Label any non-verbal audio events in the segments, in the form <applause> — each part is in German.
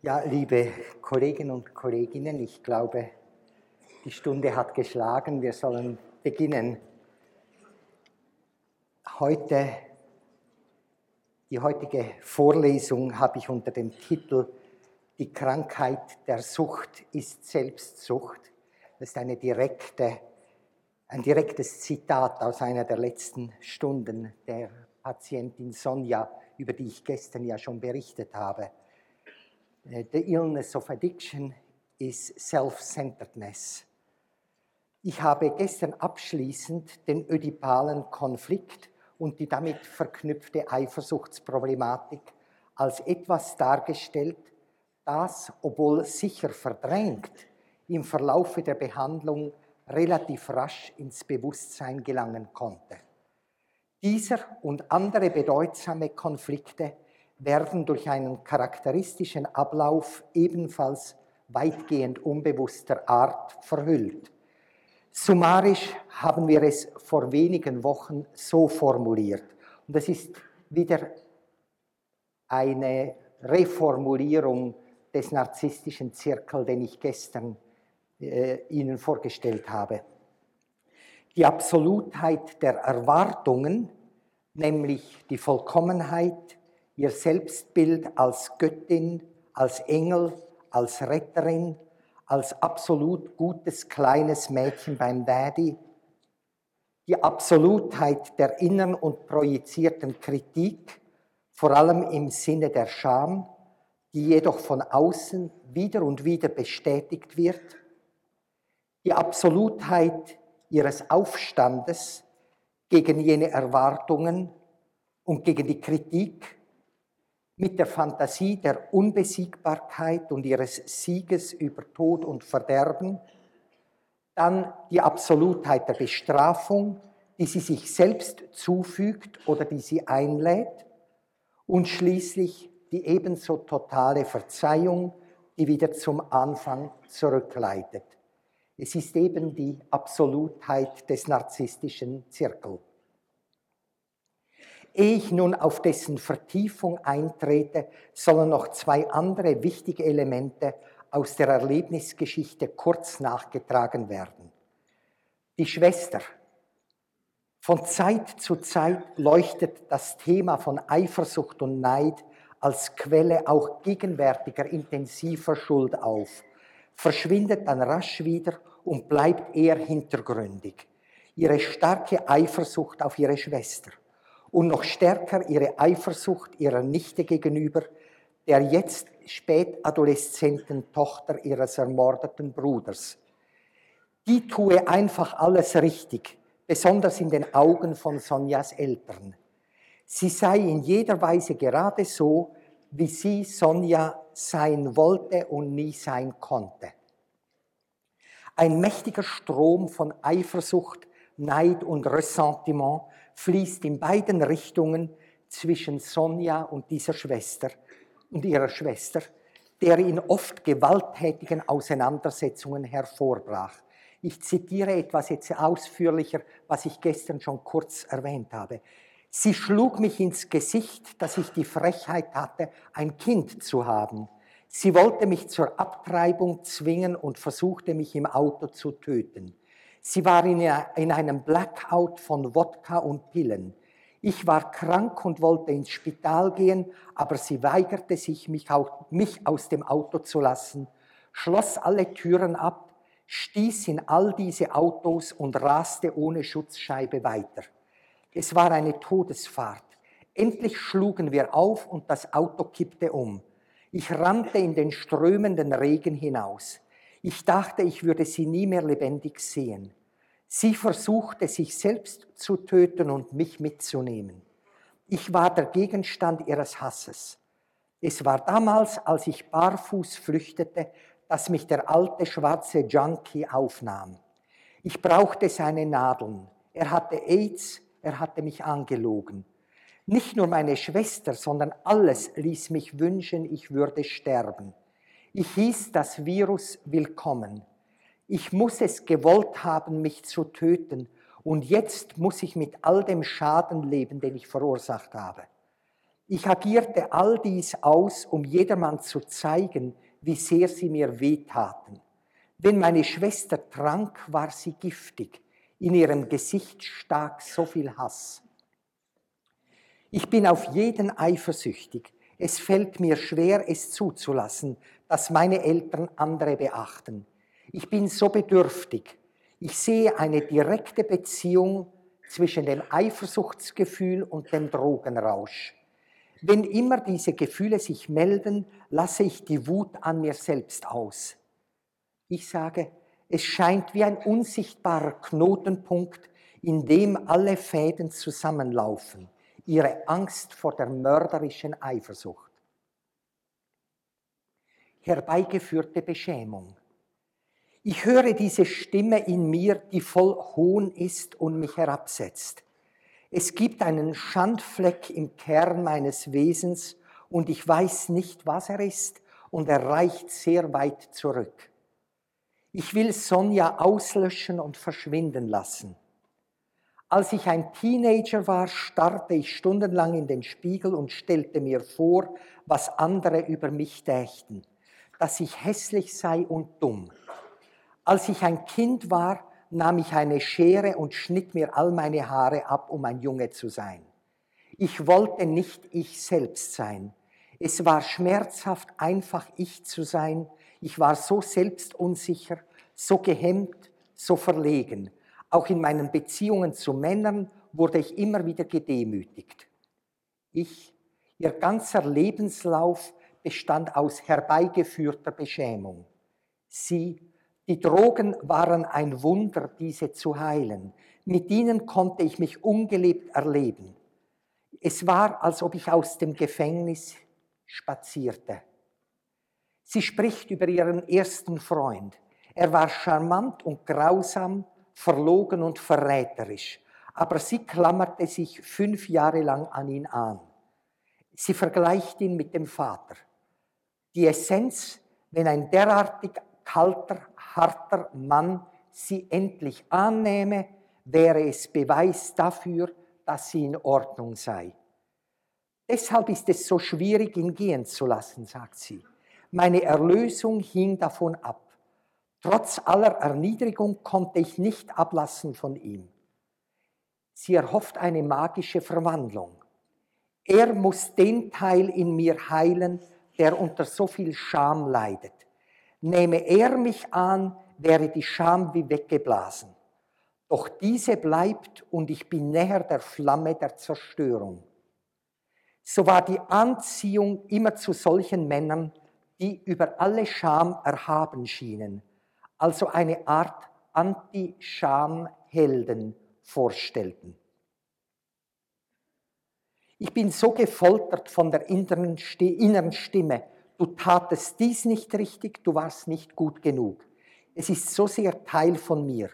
Ja, liebe Kolleginnen und Kolleginnen, ich glaube, die Stunde hat geschlagen. Wir sollen beginnen. Heute, die heutige Vorlesung habe ich unter dem Titel Die Krankheit der Sucht ist Selbstsucht. Das ist eine direkte, ein direktes Zitat aus einer der letzten Stunden der Patientin Sonja, über die ich gestern ja schon berichtet habe. The illness of addiction is self-centeredness. Ich habe gestern abschließend den ödipalen Konflikt und die damit verknüpfte Eifersuchtsproblematik als etwas dargestellt, das, obwohl sicher verdrängt, im Verlaufe der Behandlung relativ rasch ins Bewusstsein gelangen konnte. Dieser und andere bedeutsame Konflikte werden durch einen charakteristischen Ablauf ebenfalls weitgehend unbewusster Art verhüllt. Summarisch haben wir es vor wenigen Wochen so formuliert. Und das ist wieder eine Reformulierung des narzisstischen Zirkel, den ich gestern äh, Ihnen vorgestellt habe. Die Absolutheit der Erwartungen, nämlich die Vollkommenheit, ihr Selbstbild als Göttin, als Engel, als Retterin, als absolut gutes kleines Mädchen beim Daddy, die Absolutheit der inneren und projizierten Kritik, vor allem im Sinne der Scham, die jedoch von außen wieder und wieder bestätigt wird, die Absolutheit ihres Aufstandes gegen jene Erwartungen und gegen die Kritik, mit der Fantasie der Unbesiegbarkeit und ihres Sieges über Tod und Verderben, dann die Absolutheit der Bestrafung, die sie sich selbst zufügt oder die sie einlädt, und schließlich die ebenso totale Verzeihung, die wieder zum Anfang zurückleitet. Es ist eben die Absolutheit des narzisstischen Zirkels. Ehe ich nun auf dessen Vertiefung eintrete, sollen noch zwei andere wichtige Elemente aus der Erlebnisgeschichte kurz nachgetragen werden. Die Schwester. Von Zeit zu Zeit leuchtet das Thema von Eifersucht und Neid als Quelle auch gegenwärtiger intensiver Schuld auf, verschwindet dann rasch wieder und bleibt eher hintergründig. Ihre starke Eifersucht auf ihre Schwester und noch stärker ihre Eifersucht ihrer Nichte gegenüber, der jetzt spätadoleszenten Tochter ihres ermordeten Bruders. Die tue einfach alles richtig, besonders in den Augen von Sonjas Eltern. Sie sei in jeder Weise gerade so, wie sie Sonja sein wollte und nie sein konnte. Ein mächtiger Strom von Eifersucht, Neid und Ressentiment fließt in beiden Richtungen zwischen Sonja und dieser Schwester und ihrer Schwester, der in oft gewalttätigen Auseinandersetzungen hervorbrach. Ich zitiere etwas jetzt ausführlicher, was ich gestern schon kurz erwähnt habe. Sie schlug mich ins Gesicht, dass ich die Frechheit hatte, ein Kind zu haben. Sie wollte mich zur Abtreibung zwingen und versuchte mich im Auto zu töten. Sie war in einem Blackout von Wodka und Pillen. Ich war krank und wollte ins Spital gehen, aber sie weigerte sich, mich, aus dem Auto zu lassen, schloss alle Türen ab, stieß in all diese Autos und raste ohne Schutzscheibe weiter. Es war eine Todesfahrt. Endlich schlugen wir auf und das Auto kippte um. Ich rannte in den strömenden Regen hinaus. Ich dachte, ich würde sie nie mehr lebendig sehen. Sie versuchte sich selbst zu töten und mich mitzunehmen. Ich war der Gegenstand ihres Hasses. Es war damals, als ich barfuß flüchtete, dass mich der alte schwarze Junkie aufnahm. Ich brauchte seine Nadeln. Er hatte AIDS, er hatte mich angelogen. Nicht nur meine Schwester, sondern alles ließ mich wünschen, ich würde sterben. Ich hieß das Virus willkommen. Ich muss es gewollt haben, mich zu töten. Und jetzt muss ich mit all dem Schaden leben, den ich verursacht habe. Ich agierte all dies aus, um jedermann zu zeigen, wie sehr sie mir wehtaten. Wenn meine Schwester trank, war sie giftig. In ihrem Gesicht stak so viel Hass. Ich bin auf jeden eifersüchtig. Es fällt mir schwer, es zuzulassen, dass meine Eltern andere beachten. Ich bin so bedürftig. Ich sehe eine direkte Beziehung zwischen dem Eifersuchtsgefühl und dem Drogenrausch. Wenn immer diese Gefühle sich melden, lasse ich die Wut an mir selbst aus. Ich sage, es scheint wie ein unsichtbarer Knotenpunkt, in dem alle Fäden zusammenlaufen, ihre Angst vor der mörderischen Eifersucht. Herbeigeführte Beschämung. Ich höre diese Stimme in mir, die voll Hohn ist und mich herabsetzt. Es gibt einen Schandfleck im Kern meines Wesens und ich weiß nicht, was er ist und er reicht sehr weit zurück. Ich will Sonja auslöschen und verschwinden lassen. Als ich ein Teenager war, starrte ich stundenlang in den Spiegel und stellte mir vor, was andere über mich dächten, dass ich hässlich sei und dumm. Als ich ein Kind war, nahm ich eine Schere und schnitt mir all meine Haare ab, um ein Junge zu sein. Ich wollte nicht ich selbst sein. Es war schmerzhaft, einfach ich zu sein. Ich war so selbstunsicher, so gehemmt, so verlegen. Auch in meinen Beziehungen zu Männern wurde ich immer wieder gedemütigt. Ich, ihr ganzer Lebenslauf bestand aus herbeigeführter Beschämung. Sie die Drogen waren ein Wunder, diese zu heilen. Mit ihnen konnte ich mich ungelebt erleben. Es war, als ob ich aus dem Gefängnis spazierte. Sie spricht über ihren ersten Freund. Er war charmant und grausam, verlogen und verräterisch, aber sie klammerte sich fünf Jahre lang an ihn an. Sie vergleicht ihn mit dem Vater. Die Essenz, wenn ein derartig kalter, harter Mann sie endlich annehme, wäre es Beweis dafür, dass sie in Ordnung sei. Deshalb ist es so schwierig, ihn gehen zu lassen, sagt sie. Meine Erlösung hing davon ab. Trotz aller Erniedrigung konnte ich nicht ablassen von ihm. Sie erhofft eine magische Verwandlung. Er muss den Teil in mir heilen, der unter so viel Scham leidet. Nehme er mich an, wäre die Scham wie weggeblasen. Doch diese bleibt und ich bin näher der Flamme der Zerstörung. So war die Anziehung immer zu solchen Männern, die über alle Scham erhaben schienen, also eine Art Anti-Scham-Helden vorstellten. Ich bin so gefoltert von der inneren Stimme, du tatest dies nicht richtig, du warst nicht gut genug. Es ist so sehr Teil von mir.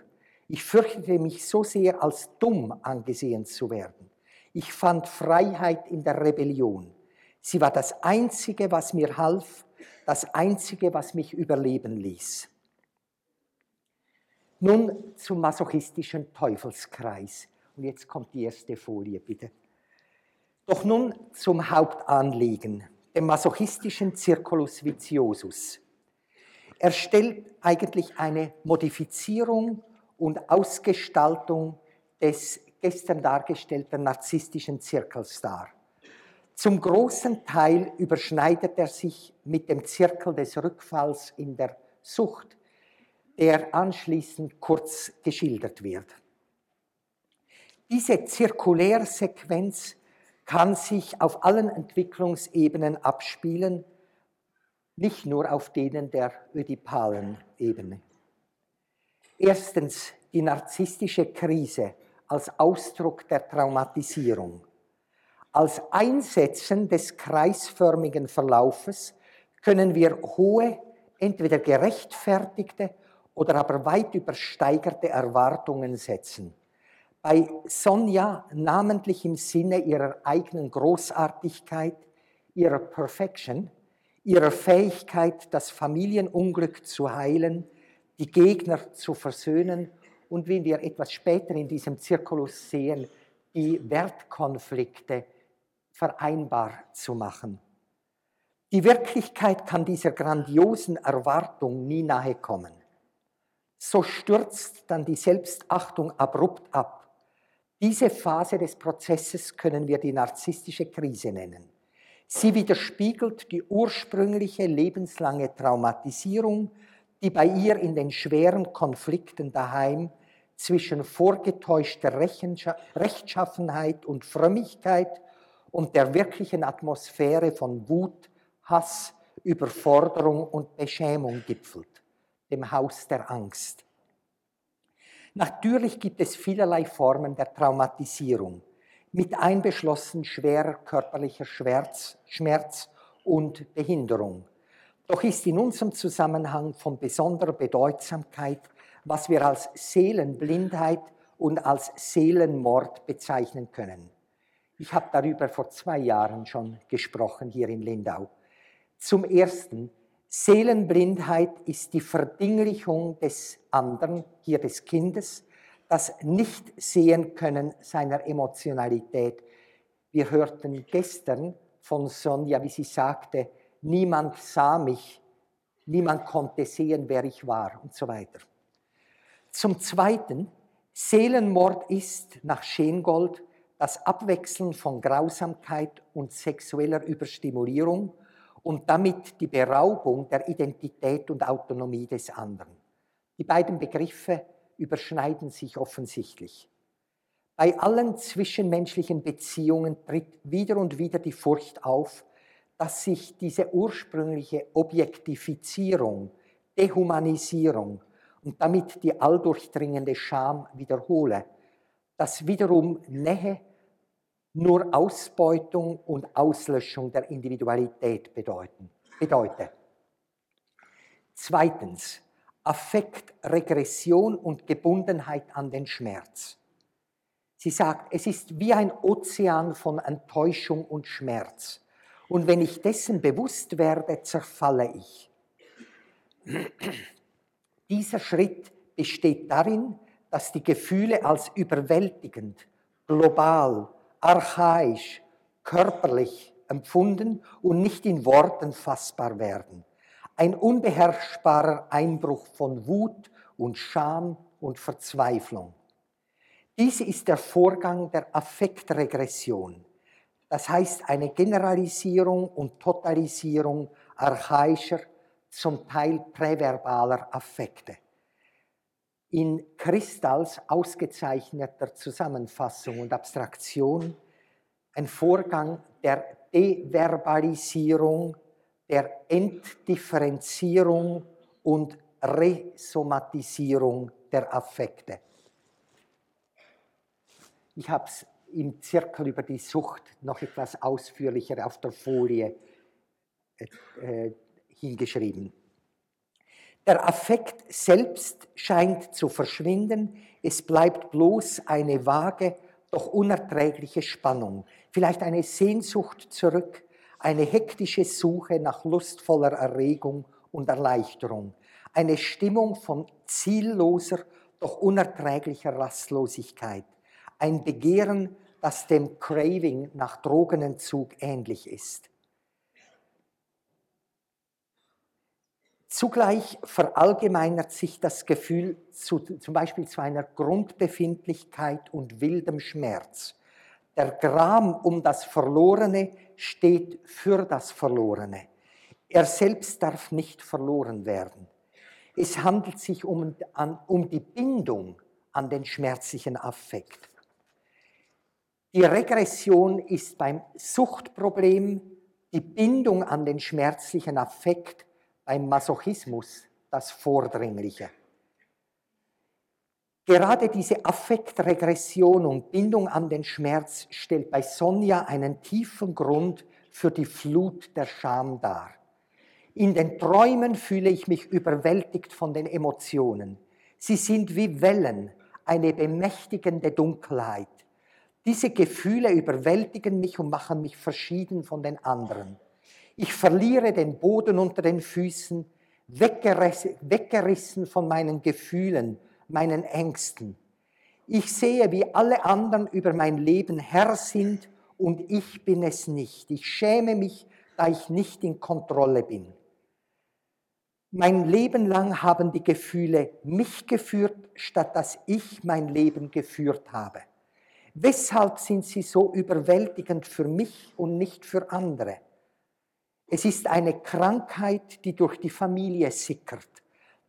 Ich fürchtete mich so sehr, als dumm angesehen zu werden. Ich fand Freiheit in der Rebellion. Sie war das Einzige, was mir half, das Einzige, was mich überleben ließ. Nun zum masochistischen Teufelskreis. Und jetzt kommt die erste Folie, bitte. Doch nun zum Hauptanliegen dem masochistischen Circulus viciosus. Er stellt eigentlich eine Modifizierung und Ausgestaltung des gestern dargestellten narzisstischen Zirkels dar. Zum großen Teil überschneidet er sich mit dem Zirkel des Rückfalls in der Sucht, der anschließend kurz geschildert wird. Diese Zirkulärsequenz kann sich auf allen Entwicklungsebenen abspielen, nicht nur auf denen der ödipalen Ebene. Erstens die narzisstische Krise als Ausdruck der Traumatisierung. Als Einsetzen des kreisförmigen Verlaufes können wir hohe, entweder gerechtfertigte oder aber weit übersteigerte Erwartungen setzen bei Sonja namentlich im Sinne ihrer eigenen Großartigkeit, ihrer Perfection, ihrer Fähigkeit, das Familienunglück zu heilen, die Gegner zu versöhnen und wie wir etwas später in diesem Zirkulus sehen, die Wertkonflikte vereinbar zu machen. Die Wirklichkeit kann dieser grandiosen Erwartung nie nahe kommen. So stürzt dann die Selbstachtung abrupt ab. Diese Phase des Prozesses können wir die narzisstische Krise nennen. Sie widerspiegelt die ursprüngliche lebenslange Traumatisierung, die bei ihr in den schweren Konflikten daheim zwischen vorgetäuschter Rechtschaffenheit und Frömmigkeit und der wirklichen Atmosphäre von Wut, Hass, Überforderung und Beschämung gipfelt, dem Haus der Angst. Natürlich gibt es vielerlei Formen der Traumatisierung, mit einbeschlossen schwerer körperlicher Schmerz, Schmerz und Behinderung. Doch ist in unserem Zusammenhang von besonderer Bedeutsamkeit, was wir als Seelenblindheit und als Seelenmord bezeichnen können. Ich habe darüber vor zwei Jahren schon gesprochen hier in Lindau. Zum Ersten, Seelenblindheit ist die Verdinglichung des anderen, hier des Kindes, das nicht sehen können seiner Emotionalität. Wir hörten gestern von Sonja, wie sie sagte, niemand sah mich, niemand konnte sehen, wer ich war und so weiter. Zum Zweiten, Seelenmord ist nach Schengold das Abwechseln von Grausamkeit und sexueller Überstimulierung und damit die Beraubung der Identität und Autonomie des anderen. Die beiden Begriffe überschneiden sich offensichtlich. Bei allen zwischenmenschlichen Beziehungen tritt wieder und wieder die Furcht auf, dass sich diese ursprüngliche Objektifizierung, Dehumanisierung und damit die alldurchdringende Scham wiederhole, dass wiederum Nähe nur Ausbeutung und Auslöschung der Individualität bedeuten, bedeutet. Zweitens, Affektregression und Gebundenheit an den Schmerz. Sie sagt, es ist wie ein Ozean von Enttäuschung und Schmerz. Und wenn ich dessen bewusst werde, zerfalle ich. <clears throat> Dieser Schritt besteht darin, dass die Gefühle als überwältigend, global, archaisch, körperlich empfunden und nicht in Worten fassbar werden. Ein unbeherrschbarer Einbruch von Wut und Scham und Verzweiflung. Dies ist der Vorgang der Affektregression. Das heißt eine Generalisierung und Totalisierung archaischer, zum Teil präverbaler Affekte. In Kristalls ausgezeichneter Zusammenfassung und Abstraktion ein Vorgang der Deverbalisierung, der Entdifferenzierung und Resomatisierung der Affekte. Ich habe es im Zirkel über die Sucht noch etwas ausführlicher auf der Folie äh, äh, hingeschrieben. Der Affekt selbst scheint zu verschwinden, es bleibt bloß eine vage, doch unerträgliche Spannung, vielleicht eine Sehnsucht zurück, eine hektische Suche nach lustvoller Erregung und Erleichterung, eine Stimmung von zielloser, doch unerträglicher Rastlosigkeit, ein Begehren, das dem Craving nach Drogenentzug ähnlich ist. Zugleich verallgemeinert sich das Gefühl zu, zum Beispiel zu einer Grundbefindlichkeit und wildem Schmerz. Der Gram um das Verlorene steht für das Verlorene. Er selbst darf nicht verloren werden. Es handelt sich um, an, um die Bindung an den schmerzlichen Affekt. Die Regression ist beim Suchtproblem die Bindung an den schmerzlichen Affekt beim Masochismus das Vordringliche. Gerade diese Affektregression und Bindung an den Schmerz stellt bei Sonja einen tiefen Grund für die Flut der Scham dar. In den Träumen fühle ich mich überwältigt von den Emotionen. Sie sind wie Wellen, eine bemächtigende Dunkelheit. Diese Gefühle überwältigen mich und machen mich verschieden von den anderen. Ich verliere den Boden unter den Füßen, weggerissen von meinen Gefühlen, meinen Ängsten. Ich sehe, wie alle anderen über mein Leben Herr sind und ich bin es nicht. Ich schäme mich, da ich nicht in Kontrolle bin. Mein Leben lang haben die Gefühle mich geführt, statt dass ich mein Leben geführt habe. Weshalb sind sie so überwältigend für mich und nicht für andere? Es ist eine Krankheit, die durch die Familie sickert.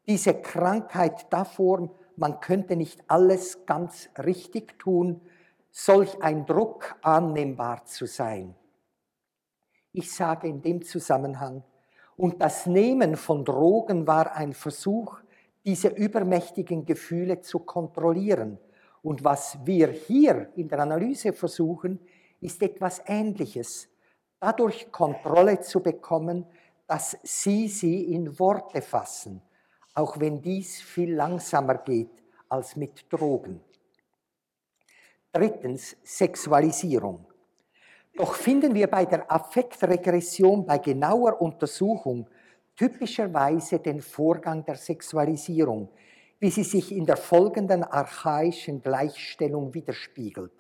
Diese Krankheit davor, man könnte nicht alles ganz richtig tun, solch ein Druck annehmbar zu sein. Ich sage in dem Zusammenhang, und das Nehmen von Drogen war ein Versuch, diese übermächtigen Gefühle zu kontrollieren. Und was wir hier in der Analyse versuchen, ist etwas Ähnliches. Dadurch Kontrolle zu bekommen, dass Sie sie in Worte fassen, auch wenn dies viel langsamer geht als mit Drogen. Drittens, Sexualisierung. Doch finden wir bei der Affektregression bei genauer Untersuchung typischerweise den Vorgang der Sexualisierung, wie sie sich in der folgenden archaischen Gleichstellung widerspiegelt.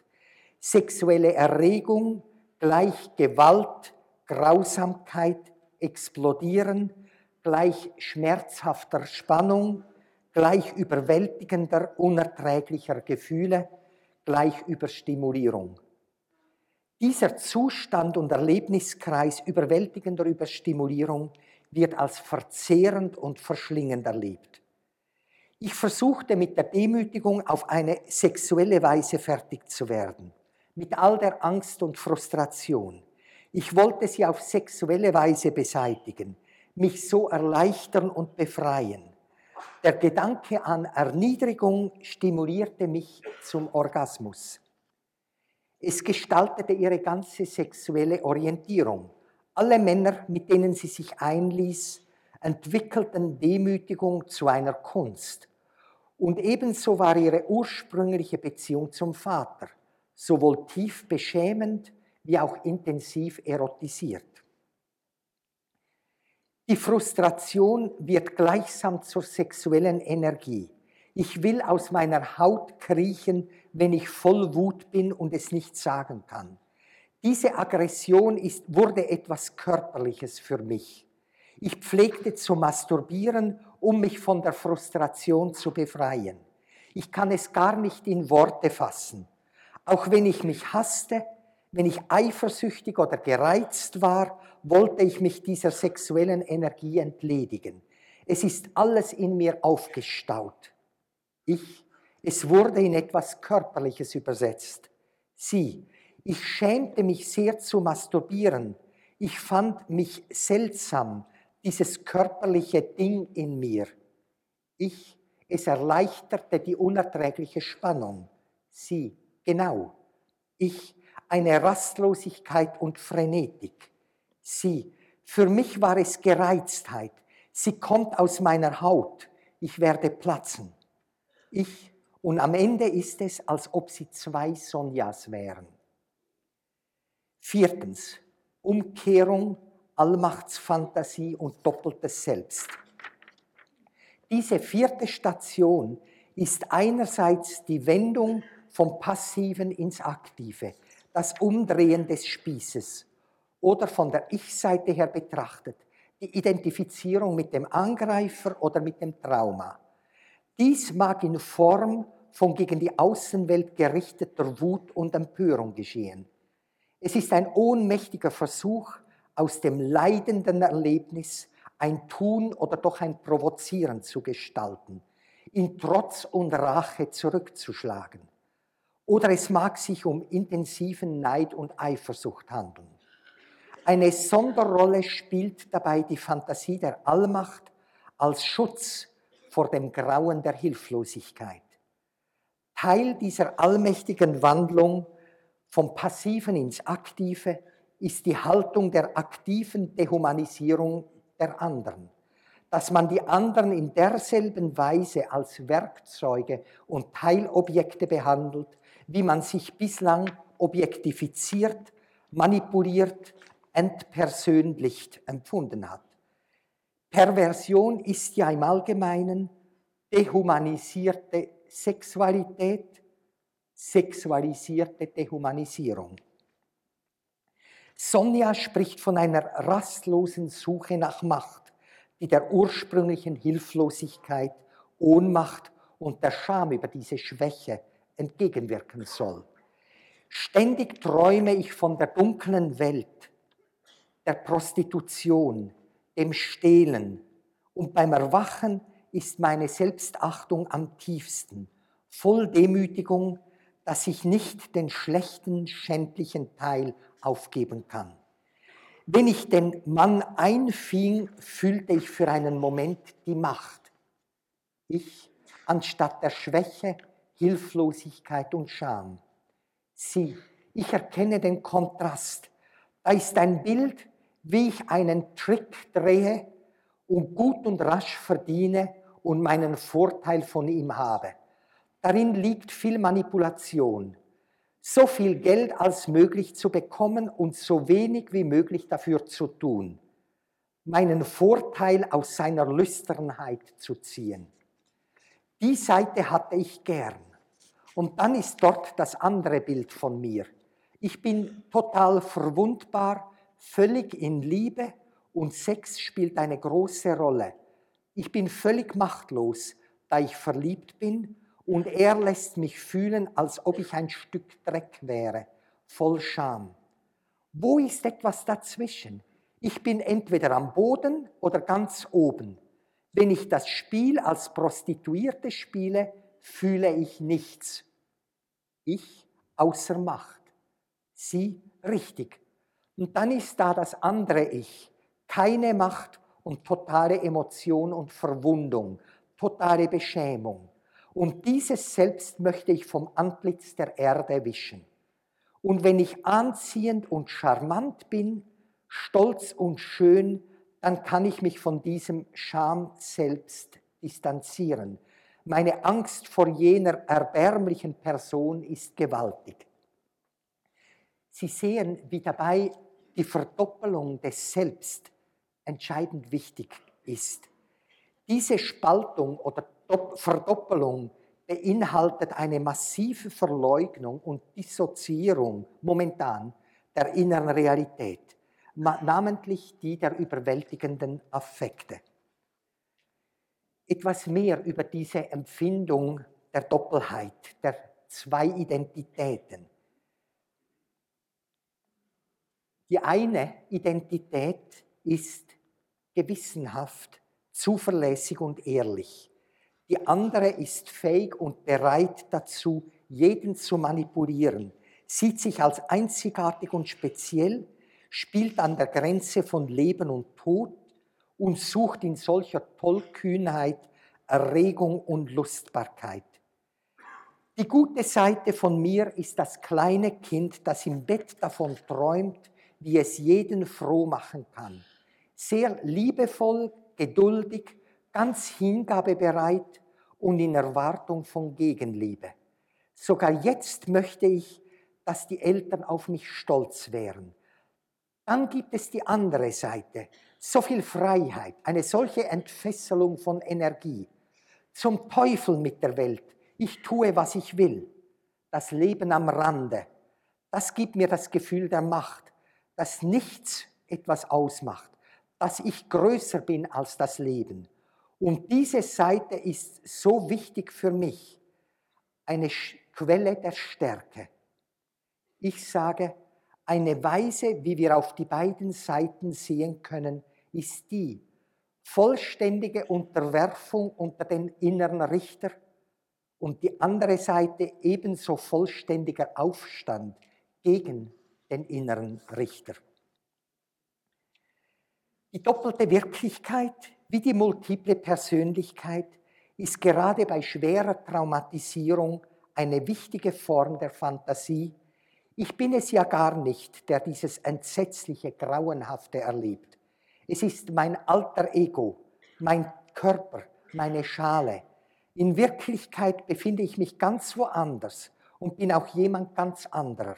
Sexuelle Erregung gleich Gewalt, Grausamkeit, Explodieren, gleich schmerzhafter Spannung, gleich überwältigender, unerträglicher Gefühle, gleich Überstimulierung. Dieser Zustand und Erlebniskreis überwältigender Überstimulierung wird als verzehrend und verschlingend erlebt. Ich versuchte mit der Demütigung auf eine sexuelle Weise fertig zu werden, mit all der Angst und Frustration. Ich wollte sie auf sexuelle Weise beseitigen, mich so erleichtern und befreien. Der Gedanke an Erniedrigung stimulierte mich zum Orgasmus. Es gestaltete ihre ganze sexuelle Orientierung. Alle Männer, mit denen sie sich einließ, entwickelten Demütigung zu einer Kunst. Und ebenso war ihre ursprüngliche Beziehung zum Vater sowohl tief beschämend wie auch intensiv erotisiert. Die Frustration wird gleichsam zur sexuellen Energie. Ich will aus meiner Haut kriechen, wenn ich voll Wut bin und es nicht sagen kann. Diese Aggression ist, wurde etwas Körperliches für mich. Ich pflegte zu masturbieren, um mich von der Frustration zu befreien. Ich kann es gar nicht in Worte fassen. Auch wenn ich mich hasste, wenn ich eifersüchtig oder gereizt war, wollte ich mich dieser sexuellen Energie entledigen. Es ist alles in mir aufgestaut. Ich es wurde in etwas Körperliches übersetzt. Sie, ich schämte mich sehr zu masturbieren. Ich fand mich seltsam, dieses körperliche Ding in mir. Ich, es erleichterte die unerträgliche Spannung. Sie, genau. Ich, eine Rastlosigkeit und Frenetik. Sie, für mich war es Gereiztheit. Sie kommt aus meiner Haut. Ich werde platzen. Ich, und am Ende ist es, als ob sie zwei Sonjas wären. Viertens, Umkehrung, Allmachtsfantasie und doppeltes Selbst. Diese vierte Station ist einerseits die Wendung vom Passiven ins Aktive, das Umdrehen des Spießes oder von der Ich-Seite her betrachtet, die Identifizierung mit dem Angreifer oder mit dem Trauma. Dies mag in Form von gegen die Außenwelt gerichteter Wut und Empörung geschehen. Es ist ein ohnmächtiger Versuch, aus dem leidenden Erlebnis ein Tun oder doch ein Provozieren zu gestalten, in Trotz und Rache zurückzuschlagen. Oder es mag sich um intensiven Neid und Eifersucht handeln. Eine Sonderrolle spielt dabei die Fantasie der Allmacht als Schutz vor dem Grauen der Hilflosigkeit. Teil dieser allmächtigen Wandlung vom Passiven ins Aktive ist die Haltung der aktiven Dehumanisierung der anderen. Dass man die anderen in derselben Weise als Werkzeuge und Teilobjekte behandelt, wie man sich bislang objektifiziert, manipuliert, entpersönlicht empfunden hat. Perversion ist ja im Allgemeinen dehumanisierte Sexualität, sexualisierte Dehumanisierung. Sonja spricht von einer rastlosen Suche nach Macht, die der ursprünglichen Hilflosigkeit, Ohnmacht und der Scham über diese Schwäche entgegenwirken soll. Ständig träume ich von der dunklen Welt, der Prostitution, dem Stehlen und beim Erwachen ist meine Selbstachtung am tiefsten, voll Demütigung, dass ich nicht den schlechten, schändlichen Teil aufgeben kann. Wenn ich den Mann einfing, fühlte ich für einen Moment die Macht. Ich anstatt der Schwäche, Hilflosigkeit und Scham. Sieh, ich erkenne den Kontrast. Da ist ein Bild, wie ich einen Trick drehe und gut und rasch verdiene und meinen Vorteil von ihm habe. Darin liegt viel Manipulation. So viel Geld als möglich zu bekommen und so wenig wie möglich dafür zu tun. Meinen Vorteil aus seiner Lüsternheit zu ziehen. Die Seite hatte ich gern. Und dann ist dort das andere Bild von mir. Ich bin total verwundbar, völlig in Liebe und Sex spielt eine große Rolle. Ich bin völlig machtlos, da ich verliebt bin und er lässt mich fühlen, als ob ich ein Stück Dreck wäre, voll Scham. Wo ist etwas dazwischen? Ich bin entweder am Boden oder ganz oben. Wenn ich das Spiel als Prostituierte spiele, fühle ich nichts. Ich außer Macht. Sie richtig. Und dann ist da das andere Ich. Keine Macht und totale Emotion und Verwundung, totale Beschämung. Und dieses Selbst möchte ich vom Antlitz der Erde wischen. Und wenn ich anziehend und charmant bin, stolz und schön, dann kann ich mich von diesem Scham selbst distanzieren. Meine Angst vor jener erbärmlichen Person ist gewaltig. Sie sehen, wie dabei die Verdoppelung des Selbst entscheidend wichtig ist. Diese Spaltung oder Verdoppelung beinhaltet eine massive Verleugnung und Dissoziierung momentan der inneren Realität, namentlich die der überwältigenden Affekte. Etwas mehr über diese Empfindung der Doppelheit, der zwei Identitäten. Die eine Identität ist gewissenhaft, zuverlässig und ehrlich. Die andere ist fähig und bereit dazu, jeden zu manipulieren, sieht sich als einzigartig und speziell, spielt an der Grenze von Leben und Tod und sucht in solcher Tollkühnheit Erregung und Lustbarkeit. Die gute Seite von mir ist das kleine Kind, das im Bett davon träumt, wie es jeden froh machen kann. Sehr liebevoll, geduldig, ganz hingabebereit und in Erwartung von Gegenliebe. Sogar jetzt möchte ich, dass die Eltern auf mich stolz wären. Dann gibt es die andere Seite, so viel Freiheit, eine solche Entfesselung von Energie. Zum Teufel mit der Welt, ich tue, was ich will. Das Leben am Rande, das gibt mir das Gefühl der Macht, dass nichts etwas ausmacht dass ich größer bin als das Leben. Und diese Seite ist so wichtig für mich, eine Quelle der Stärke. Ich sage, eine Weise, wie wir auf die beiden Seiten sehen können, ist die vollständige Unterwerfung unter den inneren Richter und die andere Seite ebenso vollständiger Aufstand gegen den inneren Richter. Die doppelte Wirklichkeit wie die multiple Persönlichkeit ist gerade bei schwerer Traumatisierung eine wichtige Form der Fantasie. Ich bin es ja gar nicht, der dieses entsetzliche, grauenhafte erlebt. Es ist mein alter Ego, mein Körper, meine Schale. In Wirklichkeit befinde ich mich ganz woanders und bin auch jemand ganz anderer.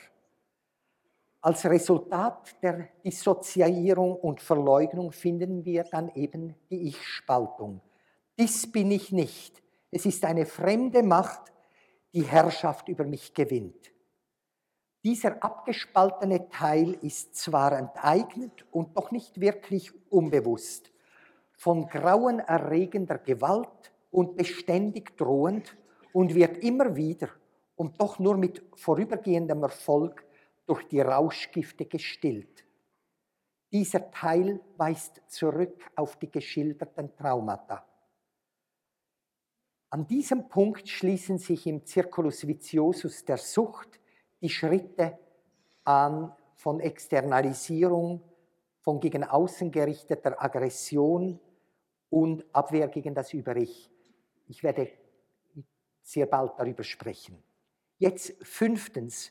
Als Resultat der Dissoziierung und Verleugnung finden wir dann eben die Ich-Spaltung. Dies bin ich nicht. Es ist eine fremde Macht, die Herrschaft über mich gewinnt. Dieser abgespaltene Teil ist zwar enteignet und doch nicht wirklich unbewusst, von grauenerregender Gewalt und beständig drohend und wird immer wieder und doch nur mit vorübergehendem Erfolg durch die Rauschgifte gestillt. Dieser Teil weist zurück auf die geschilderten Traumata. An diesem Punkt schließen sich im Circulus viciosus der Sucht die Schritte an von Externalisierung, von gegen außen gerichteter Aggression und Abwehr gegen das Über-Ich. Ich werde sehr bald darüber sprechen. Jetzt fünftens,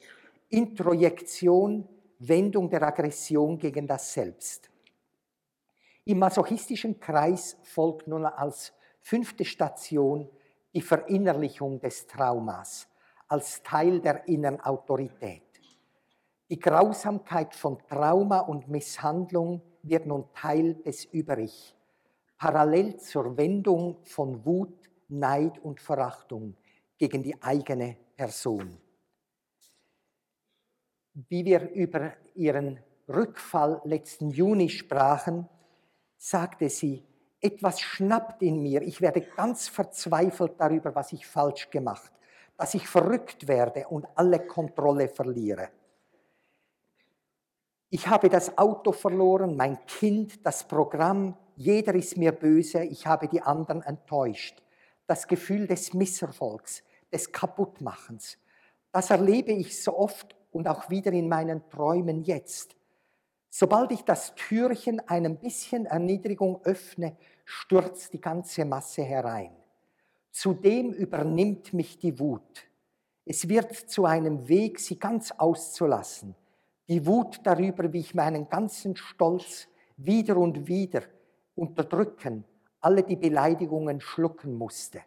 Introjektion, Wendung der Aggression gegen das Selbst. Im masochistischen Kreis folgt nun als fünfte Station die Verinnerlichung des Traumas als Teil der inneren Autorität. Die Grausamkeit von Trauma und Misshandlung wird nun Teil des Überich, parallel zur Wendung von Wut, Neid und Verachtung gegen die eigene Person. Wie wir über ihren Rückfall letzten Juni sprachen, sagte sie, etwas schnappt in mir, ich werde ganz verzweifelt darüber, was ich falsch gemacht dass ich verrückt werde und alle Kontrolle verliere. Ich habe das Auto verloren, mein Kind, das Programm, jeder ist mir böse, ich habe die anderen enttäuscht. Das Gefühl des Misserfolgs, des Kaputtmachens, das erlebe ich so oft und auch wieder in meinen Träumen jetzt. Sobald ich das Türchen ein bisschen Erniedrigung öffne, stürzt die ganze Masse herein. Zudem übernimmt mich die Wut. Es wird zu einem Weg, sie ganz auszulassen. Die Wut darüber, wie ich meinen ganzen Stolz wieder und wieder unterdrücken, alle die Beleidigungen schlucken musste.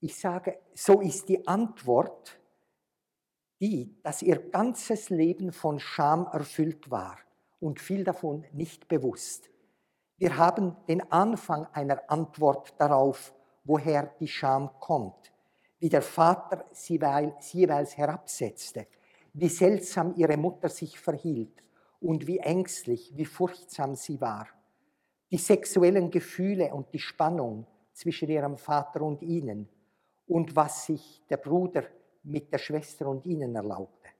Ich sage, so ist die Antwort die, dass ihr ganzes Leben von Scham erfüllt war und viel davon nicht bewusst. Wir haben den Anfang einer Antwort darauf, woher die Scham kommt, wie der Vater sie jeweils herabsetzte, wie seltsam ihre Mutter sich verhielt und wie ängstlich, wie furchtsam sie war. Die sexuellen Gefühle und die Spannung zwischen ihrem Vater und ihnen und was sich der Bruder mit der Schwester und ihnen erlaubte.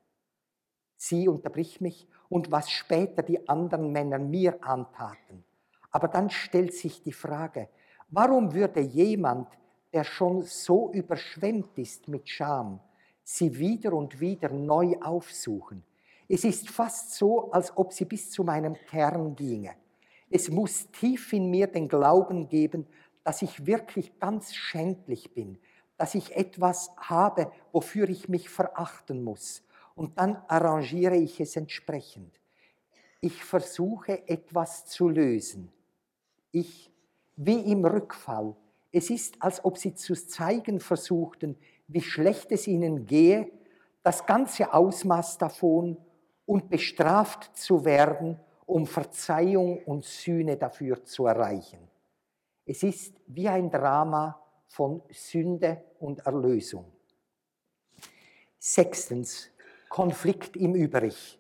Sie unterbricht mich und was später die anderen Männer mir antaten aber dann stellt sich die Frage, warum würde jemand, der schon so überschwemmt ist mit Scham, sie wieder und wieder neu aufsuchen? Es ist fast so, als ob sie bis zu meinem Kern ginge. Es muss tief in mir den Glauben geben, dass ich wirklich ganz schändlich bin, dass ich etwas habe, wofür ich mich verachten muss. Und dann arrangiere ich es entsprechend. Ich versuche etwas zu lösen ich, wie im Rückfall. Es ist, als ob sie zu zeigen versuchten, wie schlecht es ihnen gehe, das ganze Ausmaß davon und bestraft zu werden, um Verzeihung und Sühne dafür zu erreichen. Es ist wie ein Drama von Sünde und Erlösung. Sechstens, Konflikt im Übrich.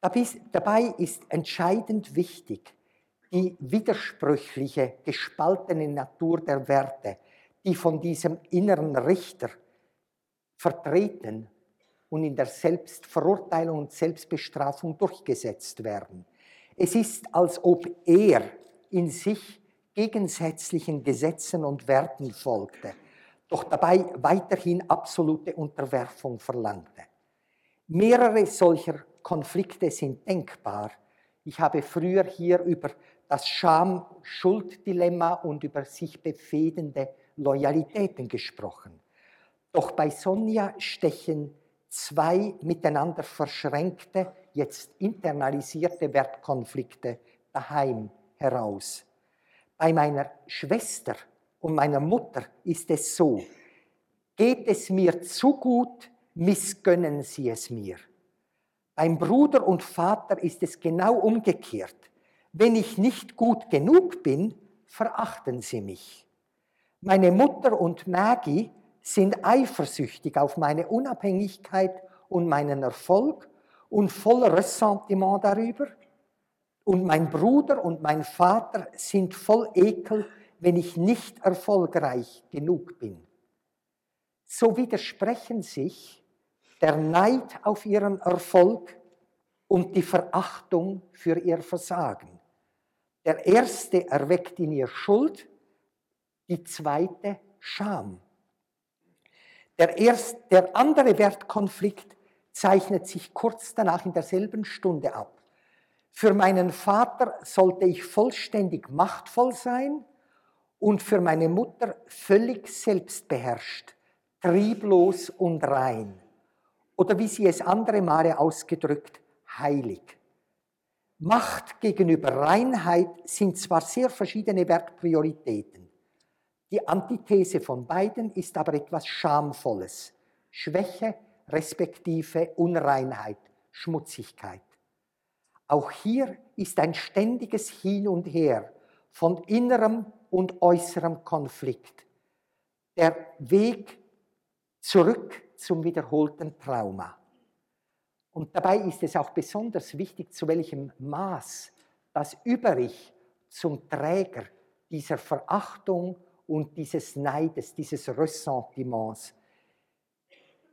Dabei ist entscheidend wichtig, die widersprüchliche, gespaltene Natur der Werte, die von diesem inneren Richter vertreten und in der Selbstverurteilung und Selbstbestrafung durchgesetzt werden. Es ist, als ob er in sich gegensätzlichen Gesetzen und Werten folgte, doch dabei weiterhin absolute Unterwerfung verlangte. Mehrere solcher Konflikte sind denkbar. Ich habe früher hier über das Scham-Schuld-Dilemma und über sich befehdende Loyalitäten gesprochen. Doch bei Sonja stechen zwei miteinander verschränkte, jetzt internalisierte Wertkonflikte daheim heraus. Bei meiner Schwester und meiner Mutter ist es so, geht es mir zu gut, missgönnen sie es mir. Beim Bruder und Vater ist es genau umgekehrt. Wenn ich nicht gut genug bin, verachten sie mich. Meine Mutter und Maggie sind eifersüchtig auf meine Unabhängigkeit und meinen Erfolg und voller Ressentiment darüber. Und mein Bruder und mein Vater sind voll Ekel, wenn ich nicht erfolgreich genug bin. So widersprechen sich der Neid auf ihren Erfolg und die Verachtung für ihr Versagen. Der erste erweckt in ihr Schuld, die zweite Scham. Der, erste, der andere Wertkonflikt zeichnet sich kurz danach in derselben Stunde ab. Für meinen Vater sollte ich vollständig machtvoll sein und für meine Mutter völlig selbstbeherrscht, trieblos und rein. Oder wie sie es andere Male ausgedrückt, heilig. Macht gegenüber Reinheit sind zwar sehr verschiedene Wertprioritäten. Die Antithese von beiden ist aber etwas Schamvolles. Schwäche respektive Unreinheit, Schmutzigkeit. Auch hier ist ein ständiges Hin und Her von innerem und äußerem Konflikt. Der Weg zurück zum wiederholten Trauma. Und dabei ist es auch besonders wichtig, zu welchem Maß das Über-Ich zum Träger dieser Verachtung und dieses Neides, dieses Ressentiments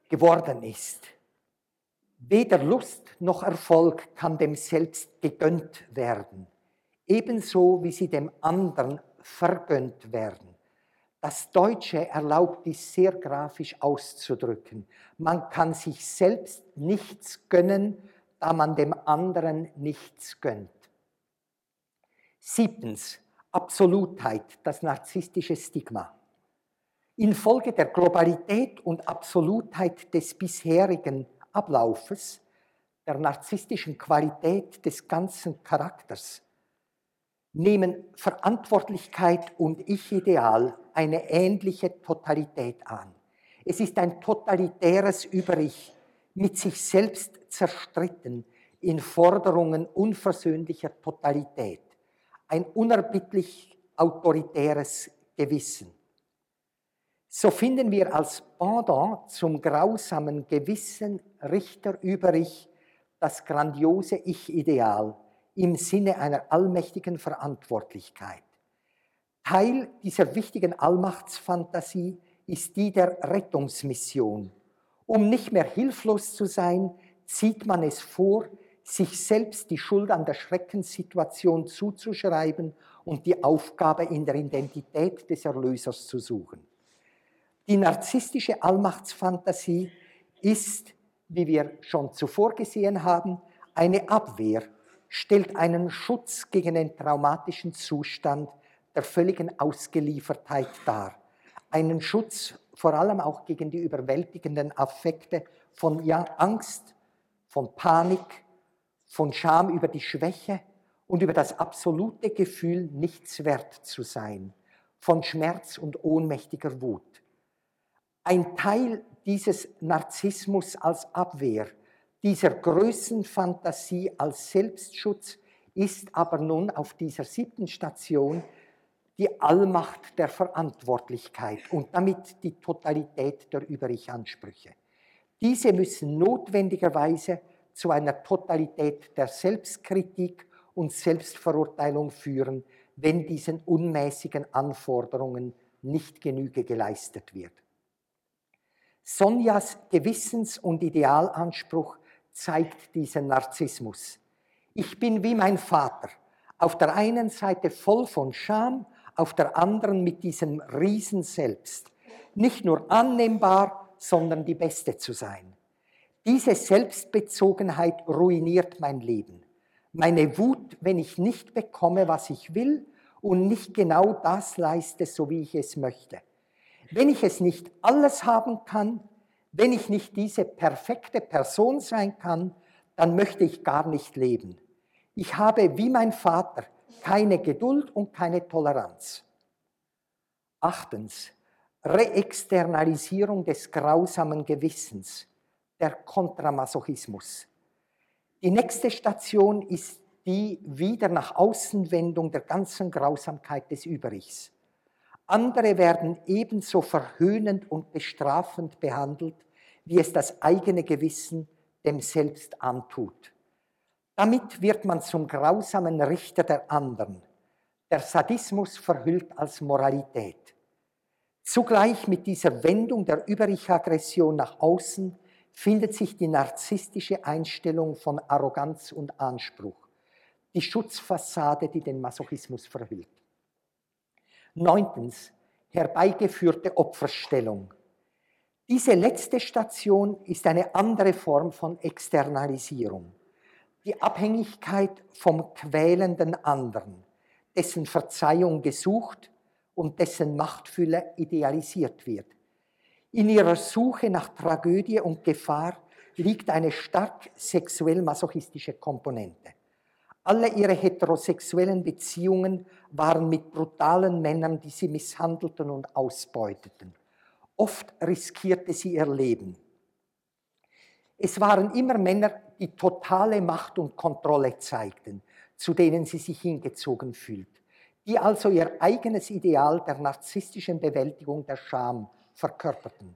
geworden ist. Weder Lust noch Erfolg kann dem Selbst gegönnt werden, ebenso wie sie dem anderen vergönnt werden. Das Deutsche erlaubt dies sehr grafisch auszudrücken. Man kann sich selbst nichts gönnen, da man dem anderen nichts gönnt. Siebtens, Absolutheit, das narzisstische Stigma. Infolge der Globalität und Absolutheit des bisherigen Ablaufes, der narzisstischen Qualität des ganzen Charakters, nehmen Verantwortlichkeit und Ich-Ideal eine ähnliche Totalität an. Es ist ein totalitäres Über-Ich, mit sich selbst zerstritten in Forderungen unversöhnlicher Totalität, ein unerbittlich autoritäres Gewissen. So finden wir als Pendant zum grausamen Gewissen Richter über Ich das grandiose Ich-Ideal, im Sinne einer allmächtigen Verantwortlichkeit. Teil dieser wichtigen Allmachtsfantasie ist die der Rettungsmission. Um nicht mehr hilflos zu sein, zieht man es vor, sich selbst die Schuld an der Schreckenssituation zuzuschreiben und die Aufgabe in der Identität des Erlösers zu suchen. Die narzisstische Allmachtsfantasie ist, wie wir schon zuvor gesehen haben, eine Abwehr stellt einen Schutz gegen den traumatischen Zustand der völligen Ausgeliefertheit dar. Einen Schutz vor allem auch gegen die überwältigenden Affekte von Angst, von Panik, von Scham über die Schwäche und über das absolute Gefühl, nichts wert zu sein, von Schmerz und ohnmächtiger Wut. Ein Teil dieses Narzissmus als Abwehr dieser Größenfantasie als Selbstschutz ist aber nun auf dieser siebten Station die Allmacht der Verantwortlichkeit und damit die Totalität der Über-Ich-Ansprüche. Diese müssen notwendigerweise zu einer Totalität der Selbstkritik und Selbstverurteilung führen, wenn diesen unmäßigen Anforderungen nicht Genüge geleistet wird. Sonjas Gewissens- und Idealanspruch zeigt diesen Narzissmus. Ich bin wie mein Vater, auf der einen Seite voll von Scham, auf der anderen mit diesem Riesen selbst. Nicht nur annehmbar, sondern die Beste zu sein. Diese Selbstbezogenheit ruiniert mein Leben. Meine Wut, wenn ich nicht bekomme, was ich will und nicht genau das leiste, so wie ich es möchte. Wenn ich es nicht alles haben kann, wenn ich nicht diese perfekte Person sein kann, dann möchte ich gar nicht leben. Ich habe wie mein Vater keine Geduld und keine Toleranz. Achtens, Reexternalisierung des grausamen Gewissens, der Kontramasochismus. Die nächste Station ist die wieder nach Außenwendung der ganzen Grausamkeit des Übrigs. Andere werden ebenso verhöhnend und bestrafend behandelt, wie es das eigene Gewissen dem Selbst antut. Damit wird man zum grausamen Richter der anderen. Der Sadismus verhüllt als Moralität. Zugleich mit dieser Wendung der Über-Ich-Aggression nach außen findet sich die narzisstische Einstellung von Arroganz und Anspruch, die Schutzfassade, die den Masochismus verhüllt. Neuntens, herbeigeführte Opferstellung. Diese letzte Station ist eine andere Form von Externalisierung. Die Abhängigkeit vom quälenden anderen, dessen Verzeihung gesucht und dessen Machtfülle idealisiert wird. In ihrer Suche nach Tragödie und Gefahr liegt eine stark sexuell masochistische Komponente. Alle ihre heterosexuellen Beziehungen waren mit brutalen Männern, die sie misshandelten und ausbeuteten. Oft riskierte sie ihr Leben. Es waren immer Männer, die totale Macht und Kontrolle zeigten, zu denen sie sich hingezogen fühlt, die also ihr eigenes Ideal der narzisstischen Bewältigung der Scham verkörperten.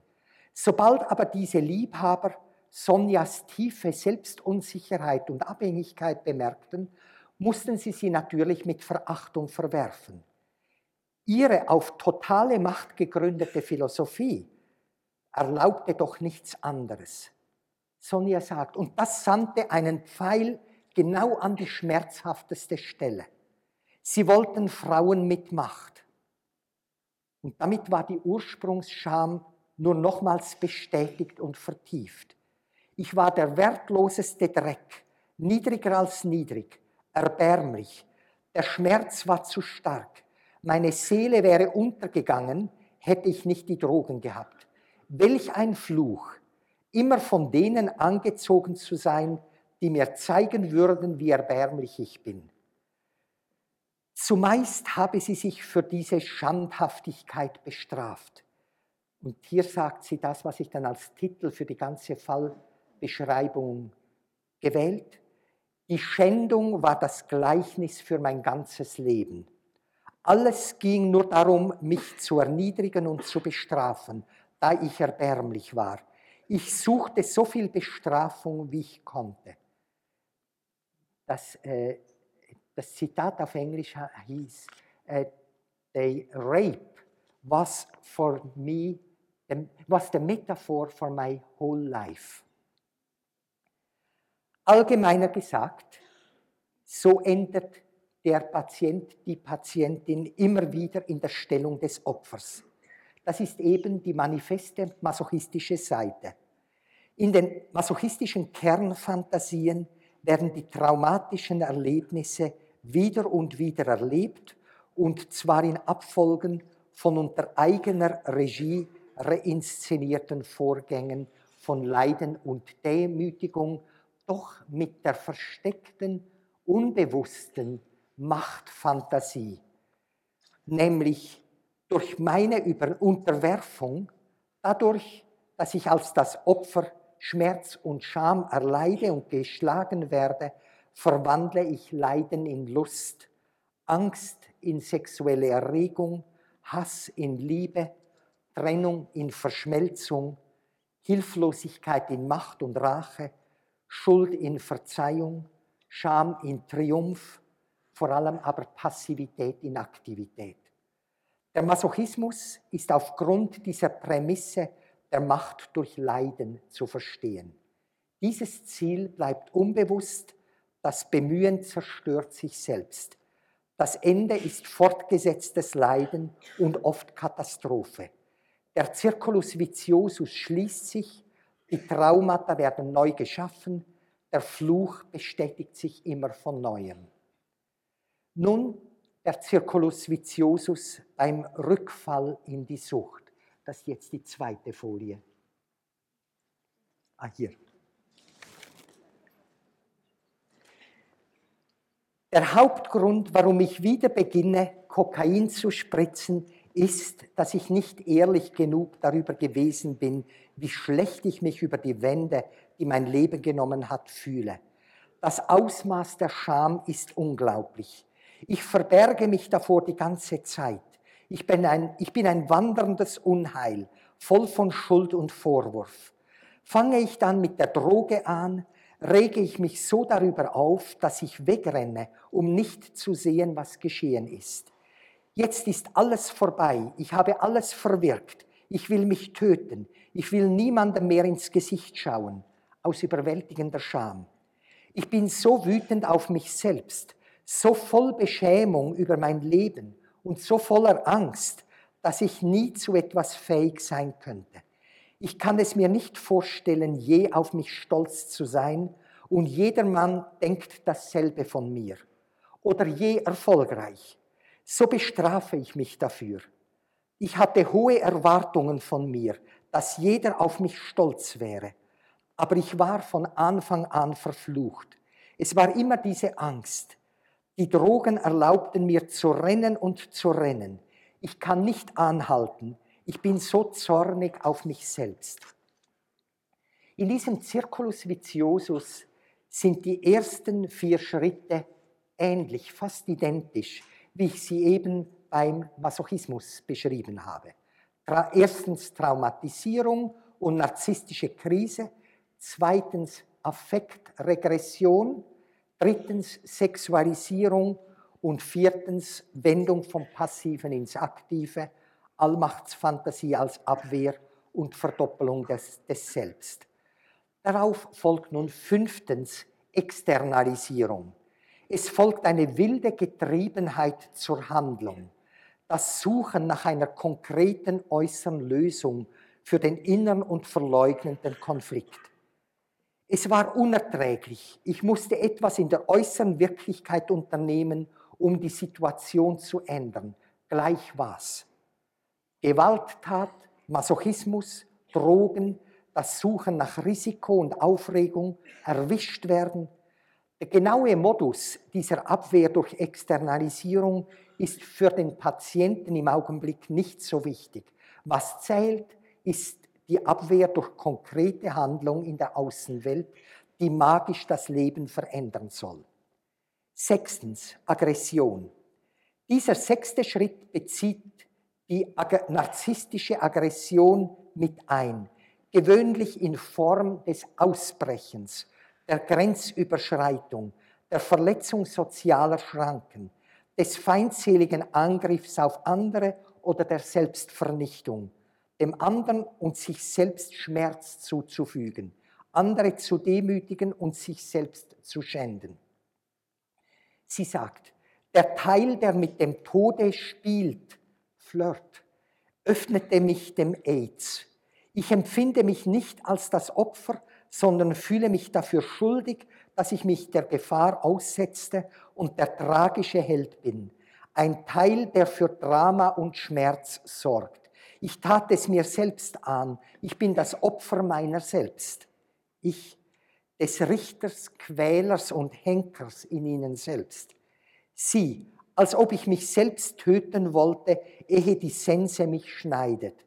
Sobald aber diese Liebhaber Sonjas tiefe Selbstunsicherheit und Abhängigkeit bemerkten, mussten sie sie natürlich mit Verachtung verwerfen. Ihre auf totale Macht gegründete Philosophie erlaubte doch nichts anderes. Sonja sagt, und das sandte einen Pfeil genau an die schmerzhafteste Stelle. Sie wollten Frauen mit Macht. Und damit war die Ursprungsscham nur nochmals bestätigt und vertieft. Ich war der wertloseste Dreck, niedriger als niedrig, erbärmlich. Der Schmerz war zu stark. Meine Seele wäre untergegangen, hätte ich nicht die Drogen gehabt. Welch ein Fluch, immer von denen angezogen zu sein, die mir zeigen würden, wie erbärmlich ich bin. Zumeist habe sie sich für diese Schandhaftigkeit bestraft. Und hier sagt sie das, was ich dann als Titel für die ganze Fallbeschreibung gewählt. Die Schändung war das Gleichnis für mein ganzes Leben. Alles ging nur darum, mich zu erniedrigen und zu bestrafen, da ich erbärmlich war. Ich suchte so viel Bestrafung, wie ich konnte. Das, äh, das Zitat auf Englisch hieß, äh, The rape was for me, was the metaphor for my whole life. Allgemeiner gesagt, so endet der Patient, die Patientin immer wieder in der Stellung des Opfers. Das ist eben die manifeste masochistische Seite. In den masochistischen Kernfantasien werden die traumatischen Erlebnisse wieder und wieder erlebt und zwar in Abfolgen von unter eigener Regie reinszenierten Vorgängen von Leiden und Demütigung, doch mit der versteckten, unbewussten Machtfantasie, nämlich durch meine Unterwerfung, dadurch, dass ich als das Opfer Schmerz und Scham erleide und geschlagen werde, verwandle ich Leiden in Lust, Angst in sexuelle Erregung, Hass in Liebe, Trennung in Verschmelzung, Hilflosigkeit in Macht und Rache, Schuld in Verzeihung, Scham in Triumph, vor allem aber Passivität in Aktivität. Der Masochismus ist aufgrund dieser Prämisse der Macht durch Leiden zu verstehen. Dieses Ziel bleibt unbewusst, das Bemühen zerstört sich selbst. Das Ende ist fortgesetztes Leiden und oft Katastrophe. Der Circulus viciosus schließt sich, die Traumata werden neu geschaffen, der Fluch bestätigt sich immer von neuem. Nun der Circulus viciosus beim Rückfall in die Sucht. Das ist jetzt die zweite Folie. Ah, hier. Der Hauptgrund, warum ich wieder beginne, Kokain zu spritzen, ist, dass ich nicht ehrlich genug darüber gewesen bin, wie schlecht ich mich über die Wände, die mein Leben genommen hat, fühle. Das Ausmaß der Scham ist unglaublich. Ich verberge mich davor die ganze Zeit. Ich bin ein, ich bin ein wanderndes Unheil, voll von Schuld und Vorwurf. Fange ich dann mit der Droge an, rege ich mich so darüber auf, dass ich wegrenne, um nicht zu sehen, was geschehen ist. Jetzt ist alles vorbei, ich habe alles verwirkt, ich will mich töten, ich will niemandem mehr ins Gesicht schauen, aus überwältigender Scham. Ich bin so wütend auf mich selbst, so voll Beschämung über mein Leben und so voller Angst, dass ich nie zu etwas fähig sein könnte. Ich kann es mir nicht vorstellen, je auf mich stolz zu sein und jedermann denkt dasselbe von mir. Oder je erfolgreich. So bestrafe ich mich dafür. Ich hatte hohe Erwartungen von mir, dass jeder auf mich stolz wäre. Aber ich war von Anfang an verflucht. Es war immer diese Angst. Die Drogen erlaubten mir zu rennen und zu rennen. Ich kann nicht anhalten. Ich bin so zornig auf mich selbst. In diesem Circulus viciosus sind die ersten vier Schritte ähnlich, fast identisch, wie ich sie eben beim Masochismus beschrieben habe. Erstens Traumatisierung und narzisstische Krise, zweitens Affektregression, drittens Sexualisierung und viertens Wendung vom Passiven ins Aktive, Allmachtsfantasie als Abwehr und Verdoppelung des, des Selbst. Darauf folgt nun fünftens Externalisierung. Es folgt eine wilde Getriebenheit zur Handlung, das Suchen nach einer konkreten äußeren Lösung für den inneren und verleugnenden Konflikt. Es war unerträglich. Ich musste etwas in der äußeren Wirklichkeit unternehmen, um die Situation zu ändern. Gleich was. Gewalttat, Masochismus, Drogen, das Suchen nach Risiko und Aufregung, erwischt werden. Der genaue Modus dieser Abwehr durch Externalisierung ist für den Patienten im Augenblick nicht so wichtig. Was zählt, ist die Abwehr durch konkrete Handlung in der Außenwelt, die magisch das Leben verändern soll. Sechstens, Aggression. Dieser sechste Schritt bezieht die narzisstische Aggression mit ein, gewöhnlich in Form des Ausbrechens, der Grenzüberschreitung, der Verletzung sozialer Schranken, des feindseligen Angriffs auf andere oder der Selbstvernichtung, dem anderen und sich selbst Schmerz zuzufügen, andere zu demütigen und sich selbst zu schänden. Sie sagt, der Teil, der mit dem Tode spielt, Flirt, öffnete mich dem AIDS. Ich empfinde mich nicht als das Opfer, sondern fühle mich dafür schuldig, dass ich mich der Gefahr aussetzte und der tragische Held bin. Ein Teil, der für Drama und Schmerz sorgt. Ich tat es mir selbst an. Ich bin das Opfer meiner selbst. Ich, des Richters, Quälers und Henkers in ihnen selbst. Sie, als ob ich mich selbst töten wollte, ehe die Sense mich schneidet.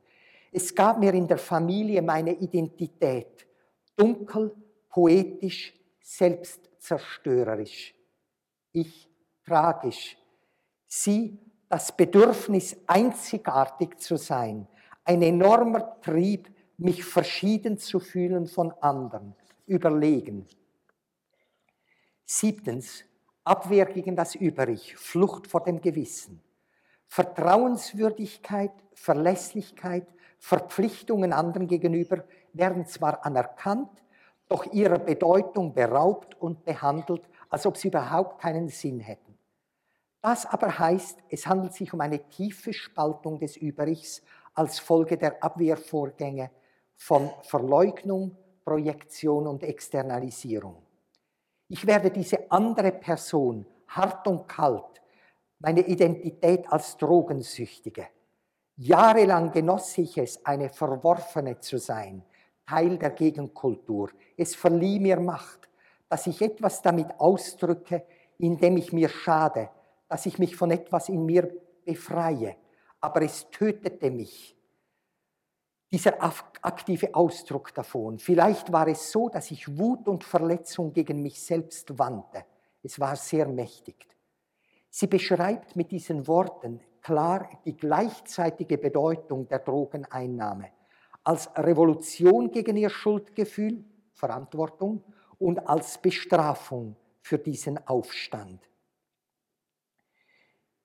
Es gab mir in der Familie meine Identität, dunkel, poetisch, selbstzerstörerisch. Ich tragisch. Sie das Bedürfnis, einzigartig zu sein, ein enormer Trieb, mich verschieden zu fühlen von anderen, überlegen. Siebtens, Abwehr gegen das Über-Ich, Flucht vor dem Gewissen. Vertrauenswürdigkeit, Verlässlichkeit, Verpflichtungen anderen gegenüber werden zwar anerkannt, doch ihrer Bedeutung beraubt und behandelt, als ob sie überhaupt keinen Sinn hätten. Das aber heißt, es handelt sich um eine tiefe Spaltung des Überichs als Folge der Abwehrvorgänge von Verleugnung, Projektion und Externalisierung. Ich werde diese andere Person hart und kalt, meine Identität als Drogensüchtige. Jahrelang genoss ich es, eine Verworfene zu sein, Teil der Gegenkultur. Es verlieh mir Macht, dass ich etwas damit ausdrücke, indem ich mir schade, dass ich mich von etwas in mir befreie. Aber es tötete mich, dieser aktive Ausdruck davon. Vielleicht war es so, dass ich Wut und Verletzung gegen mich selbst wandte. Es war sehr mächtig. Sie beschreibt mit diesen Worten klar die gleichzeitige Bedeutung der Drogeneinnahme als Revolution gegen ihr Schuldgefühl, Verantwortung und als Bestrafung für diesen Aufstand.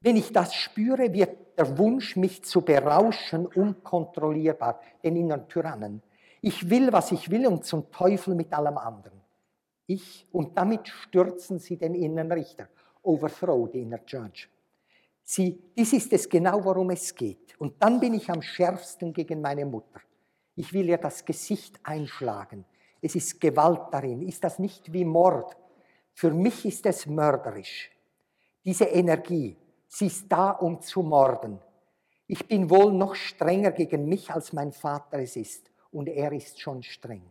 Wenn ich das spüre, wird der Wunsch, mich zu berauschen, unkontrollierbar, den inneren Tyrannen. Ich will, was ich will und zum Teufel mit allem anderen. Ich, und damit stürzen sie den inneren Richter, overthrow the inner judge. Sie, dies ist es genau, worum es geht. Und dann bin ich am schärfsten gegen meine Mutter. Ich will ihr das Gesicht einschlagen. Es ist Gewalt darin. Ist das nicht wie Mord? Für mich ist es mörderisch. Diese Energie, sie ist da, um zu morden. Ich bin wohl noch strenger gegen mich, als mein Vater es ist. Und er ist schon streng.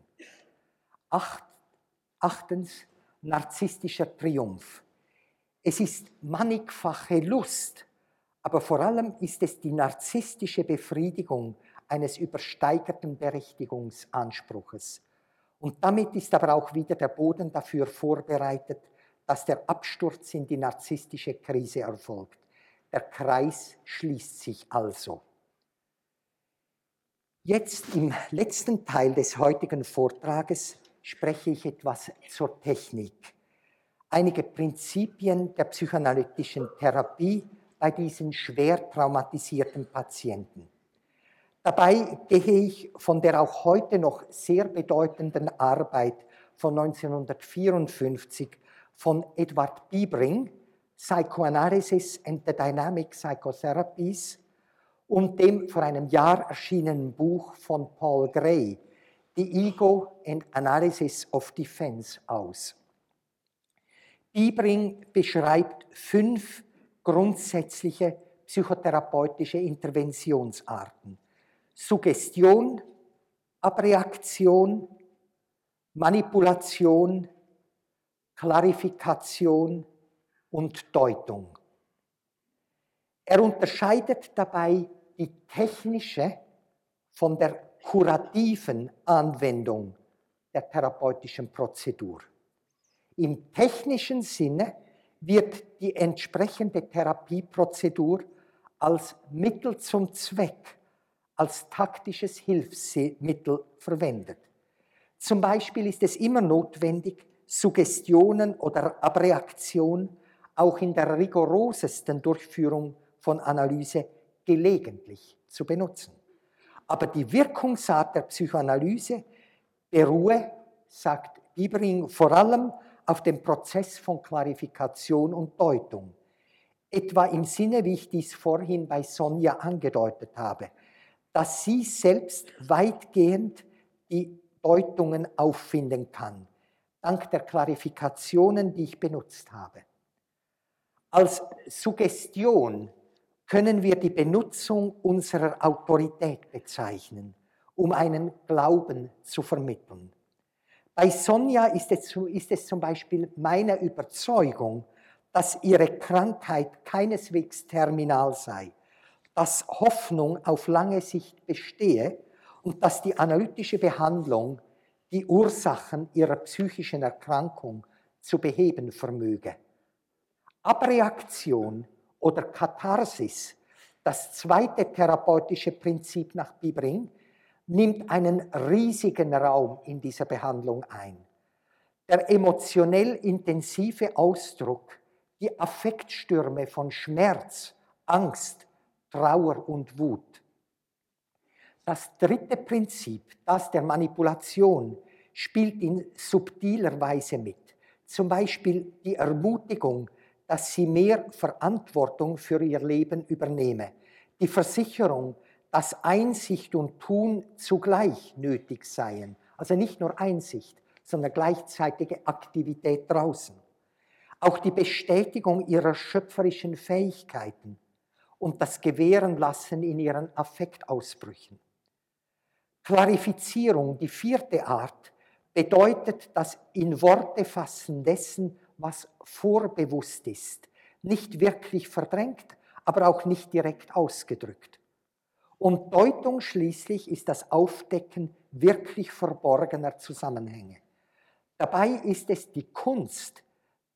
Acht, achtens, narzisstischer Triumph. Es ist mannigfache Lust, aber vor allem ist es die narzisstische Befriedigung eines übersteigerten Berechtigungsanspruches. Und damit ist aber auch wieder der Boden dafür vorbereitet, dass der Absturz in die narzisstische Krise erfolgt. Der Kreis schließt sich also. Jetzt im letzten Teil des heutigen Vortrages spreche ich etwas zur Technik. Einige Prinzipien der psychoanalytischen Therapie bei diesen schwer traumatisierten Patienten. Dabei gehe ich von der auch heute noch sehr bedeutenden Arbeit von 1954 von Edward Biebring, Psychoanalysis and the Dynamic Psychotherapies, und dem vor einem Jahr erschienenen Buch von Paul Gray, The Ego and Analysis of Defense, aus. Biebring beschreibt fünf grundsätzliche psychotherapeutische Interventionsarten. Suggestion, Abreaktion, Manipulation, Klarifikation und Deutung. Er unterscheidet dabei die technische von der kurativen Anwendung der therapeutischen Prozedur. Im technischen Sinne wird die entsprechende Therapieprozedur als Mittel zum Zweck, als taktisches Hilfsmittel verwendet. Zum Beispiel ist es immer notwendig, Suggestionen oder Abreaktion auch in der rigorosesten Durchführung von Analyse gelegentlich zu benutzen. Aber die Wirkungsart der Psychoanalyse beruhe, sagt Biebering, vor allem auf dem Prozess von Klarifikation und Deutung. Etwa im Sinne, wie ich dies vorhin bei Sonja angedeutet habe, dass sie selbst weitgehend die Deutungen auffinden kann, dank der Klarifikationen, die ich benutzt habe. Als Suggestion können wir die Benutzung unserer Autorität bezeichnen, um einen Glauben zu vermitteln. Bei Sonja ist es, ist es zum Beispiel meine Überzeugung, dass ihre Krankheit keineswegs terminal sei, dass Hoffnung auf lange Sicht bestehe und dass die analytische Behandlung die Ursachen ihrer psychischen Erkrankung zu beheben vermöge. Abreaktion oder Katharsis, das zweite therapeutische Prinzip nach Bibring, nimmt einen riesigen Raum in dieser Behandlung ein. Der emotionell intensive Ausdruck, die Affektstürme von Schmerz, Angst, Trauer und Wut. Das dritte Prinzip, das der Manipulation, spielt in subtiler Weise mit. Zum Beispiel die Ermutigung, dass sie mehr Verantwortung für ihr Leben übernehme. Die Versicherung, dass Einsicht und Tun zugleich nötig seien. Also nicht nur Einsicht, sondern gleichzeitige Aktivität draußen. Auch die Bestätigung ihrer schöpferischen Fähigkeiten und das Gewährenlassen in ihren Affektausbrüchen. Klarifizierung, die vierte Art, bedeutet das in Worte fassen dessen, was vorbewusst ist, nicht wirklich verdrängt, aber auch nicht direkt ausgedrückt. Und Deutung schließlich ist das Aufdecken wirklich verborgener Zusammenhänge. Dabei ist es die Kunst,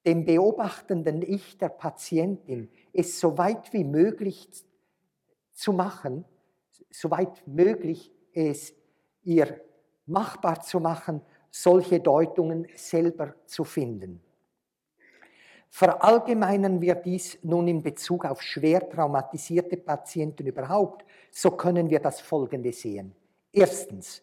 dem beobachtenden Ich der Patientin es so weit wie möglich zu machen, soweit möglich es ihr machbar zu machen, solche Deutungen selber zu finden. Verallgemeinern wir dies nun in Bezug auf schwer traumatisierte Patienten überhaupt, so können wir das Folgende sehen. Erstens,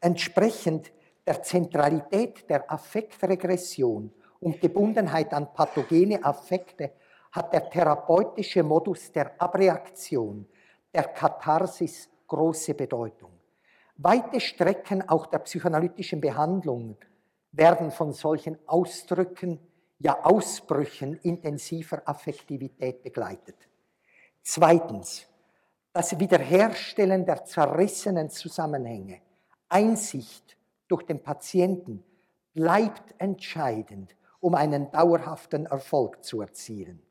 entsprechend der Zentralität der Affektregression und Gebundenheit an pathogene Affekte hat der therapeutische Modus der Abreaktion, der Katharsis große Bedeutung. Weite Strecken auch der psychoanalytischen Behandlung werden von solchen Ausdrücken ja Ausbrüchen intensiver Affektivität begleitet. Zweitens, das Wiederherstellen der zerrissenen Zusammenhänge, Einsicht durch den Patienten bleibt entscheidend, um einen dauerhaften Erfolg zu erzielen.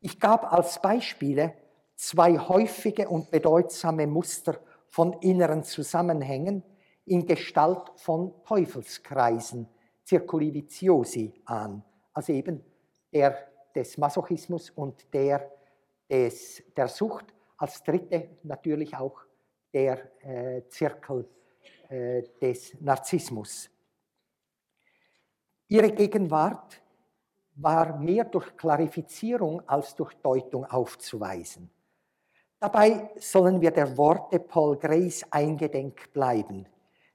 Ich gab als Beispiele zwei häufige und bedeutsame Muster von inneren Zusammenhängen in Gestalt von Teufelskreisen, Circuli viciosi an also eben der des Masochismus und der des, der Sucht. Als dritte natürlich auch der äh, Zirkel äh, des Narzissmus. Ihre Gegenwart war mehr durch Klarifizierung als durch Deutung aufzuweisen. Dabei sollen wir der Worte Paul Grays eingedenk bleiben.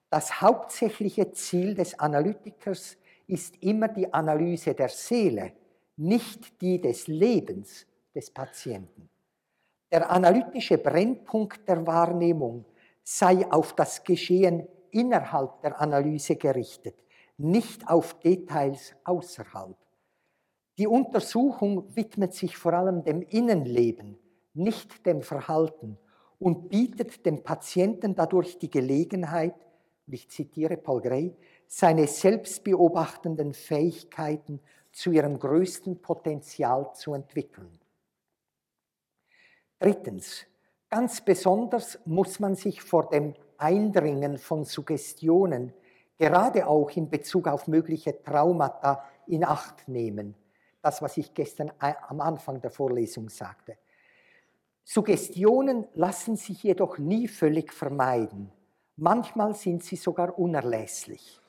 Das hauptsächliche Ziel des Analytikers ist immer die Analyse der Seele, nicht die des Lebens des Patienten. Der analytische Brennpunkt der Wahrnehmung sei auf das Geschehen innerhalb der Analyse gerichtet, nicht auf Details außerhalb. Die Untersuchung widmet sich vor allem dem Innenleben, nicht dem Verhalten und bietet dem Patienten dadurch die Gelegenheit, ich zitiere Paul Gray, seine selbstbeobachtenden Fähigkeiten zu ihrem größten Potenzial zu entwickeln. Drittens, ganz besonders muss man sich vor dem Eindringen von Suggestionen, gerade auch in Bezug auf mögliche Traumata, in Acht nehmen. Das, was ich gestern am Anfang der Vorlesung sagte. Suggestionen lassen sich jedoch nie völlig vermeiden. Manchmal sind sie sogar unerlässlich.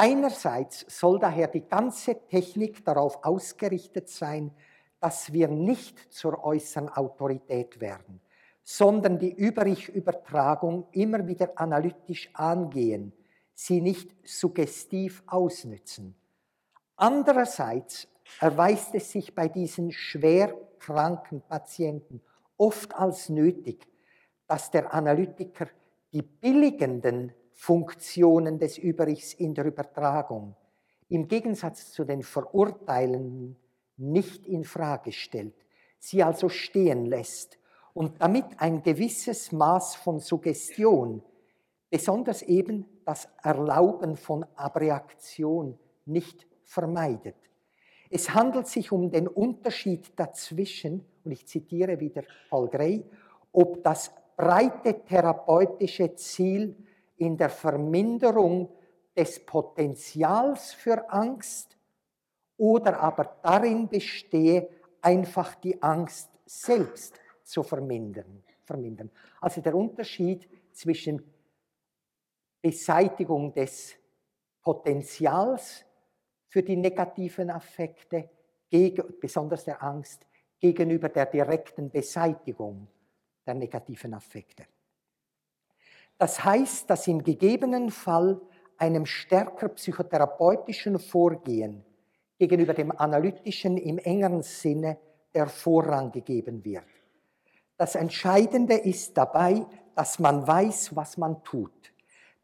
Einerseits soll daher die ganze Technik darauf ausgerichtet sein, dass wir nicht zur äußeren Autorität werden, sondern die Über-Ich-Übertragung immer wieder analytisch angehen, sie nicht suggestiv ausnützen. Andererseits erweist es sich bei diesen schwer kranken Patienten oft als nötig, dass der Analytiker die billigenden Funktionen des Überichs in der Übertragung im Gegensatz zu den Verurteilenden nicht in Frage stellt, sie also stehen lässt und damit ein gewisses Maß von Suggestion, besonders eben das Erlauben von Abreaktion nicht vermeidet. Es handelt sich um den Unterschied dazwischen, und ich zitiere wieder Paul Gray, ob das breite therapeutische Ziel in der Verminderung des Potenzials für Angst oder aber darin bestehe, einfach die Angst selbst zu vermindern. vermindern. Also der Unterschied zwischen Beseitigung des Potenzials für die negativen Affekte, besonders der Angst, gegenüber der direkten Beseitigung der negativen Affekte. Das heißt, dass im gegebenen Fall einem stärker psychotherapeutischen Vorgehen gegenüber dem analytischen im engeren Sinne der Vorrang gegeben wird. Das Entscheidende ist dabei, dass man weiß, was man tut.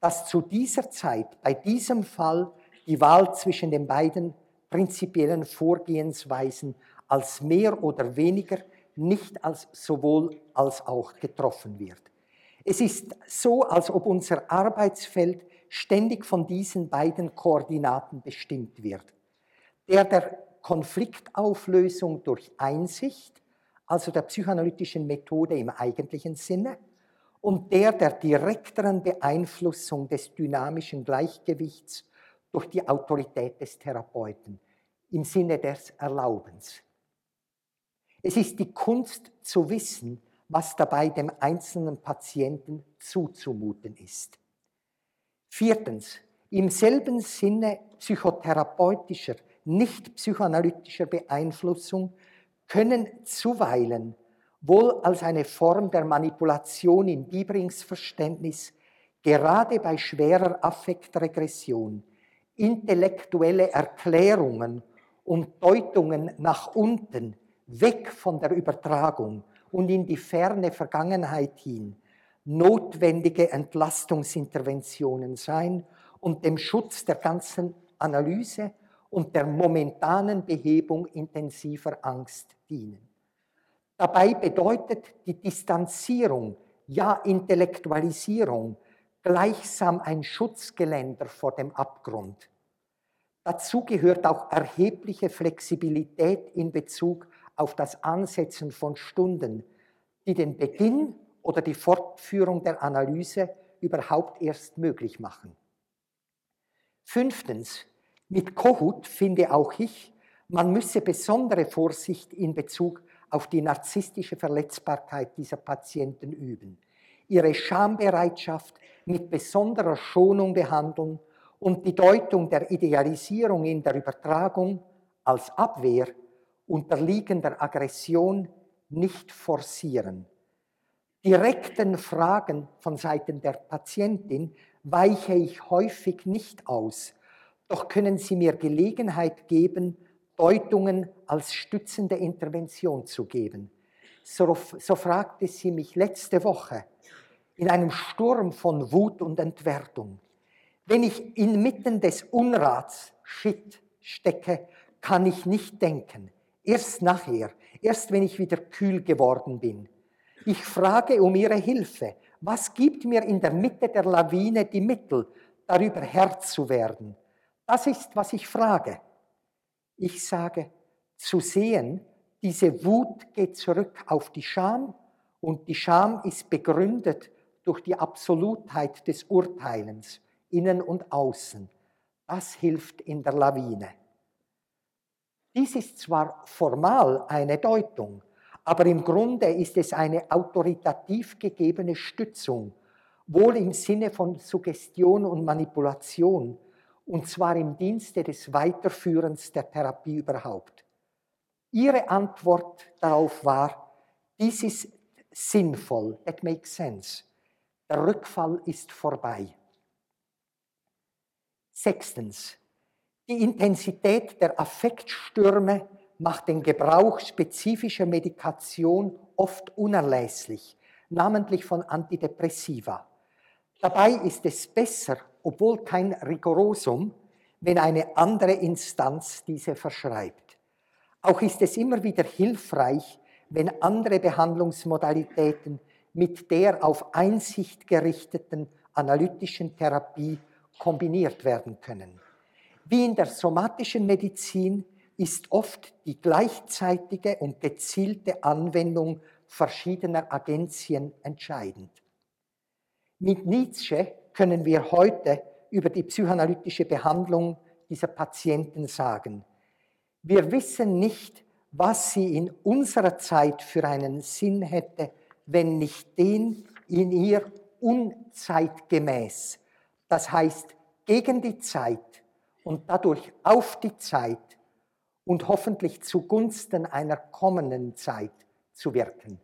Dass zu dieser Zeit, bei diesem Fall, die Wahl zwischen den beiden prinzipiellen Vorgehensweisen als mehr oder weniger, nicht als sowohl als auch getroffen wird. Es ist so, als ob unser Arbeitsfeld ständig von diesen beiden Koordinaten bestimmt wird. Der der Konfliktauflösung durch Einsicht, also der psychoanalytischen Methode im eigentlichen Sinne, und der der direkteren Beeinflussung des dynamischen Gleichgewichts durch die Autorität des Therapeuten im Sinne des Erlaubens. Es ist die Kunst zu wissen, was dabei dem einzelnen Patienten zuzumuten ist. Viertens, im selben Sinne psychotherapeutischer, nicht psychoanalytischer Beeinflussung können zuweilen wohl als eine Form der Manipulation im Biebrings Verständnis gerade bei schwerer Affektregression intellektuelle Erklärungen und Deutungen nach unten, weg von der Übertragung und in die ferne Vergangenheit hin, notwendige Entlastungsinterventionen sein und dem Schutz der ganzen Analyse und der momentanen Behebung intensiver Angst dienen. Dabei bedeutet die Distanzierung, ja Intellektualisierung gleichsam ein Schutzgeländer vor dem Abgrund. Dazu gehört auch erhebliche Flexibilität in Bezug auf das Ansetzen von Stunden, die den Beginn oder die Fortführung der Analyse überhaupt erst möglich machen. Fünftens, mit Kohut finde auch ich, man müsse besondere Vorsicht in Bezug auf die narzisstische Verletzbarkeit dieser Patienten üben, ihre Schambereitschaft mit besonderer Schonung behandeln und die Deutung der Idealisierung in der Übertragung als Abwehr unterliegender Aggression nicht forcieren. Direkten Fragen von Seiten der Patientin weiche ich häufig nicht aus, doch können sie mir Gelegenheit geben, Deutungen als stützende Intervention zu geben. So, so fragte sie mich letzte Woche in einem Sturm von Wut und Entwertung. Wenn ich inmitten des Unrats, Shit, stecke, kann ich nicht denken. Erst nachher, erst wenn ich wieder kühl geworden bin. Ich frage um ihre Hilfe. Was gibt mir in der Mitte der Lawine die Mittel, darüber Herr zu werden? Das ist, was ich frage. Ich sage, zu sehen, diese Wut geht zurück auf die Scham und die Scham ist begründet durch die Absolutheit des Urteilens, innen und außen. Das hilft in der Lawine. Dies ist zwar formal eine Deutung, aber im Grunde ist es eine autoritativ gegebene Stützung, wohl im Sinne von Suggestion und Manipulation, und zwar im Dienste des Weiterführens der Therapie überhaupt. Ihre Antwort darauf war, dies ist sinnvoll, that makes sense. Der Rückfall ist vorbei. Sechstens. Die Intensität der Affektstürme macht den Gebrauch spezifischer Medikation oft unerlässlich, namentlich von Antidepressiva. Dabei ist es besser, obwohl kein Rigorosum, wenn eine andere Instanz diese verschreibt. Auch ist es immer wieder hilfreich, wenn andere Behandlungsmodalitäten mit der auf Einsicht gerichteten analytischen Therapie kombiniert werden können. Wie in der somatischen Medizin ist oft die gleichzeitige und gezielte Anwendung verschiedener Agenzien entscheidend. Mit Nietzsche können wir heute über die psychoanalytische Behandlung dieser Patienten sagen. Wir wissen nicht, was sie in unserer Zeit für einen Sinn hätte, wenn nicht den in ihr unzeitgemäß, das heißt gegen die Zeit und dadurch auf die Zeit und hoffentlich zugunsten einer kommenden Zeit zu wirken.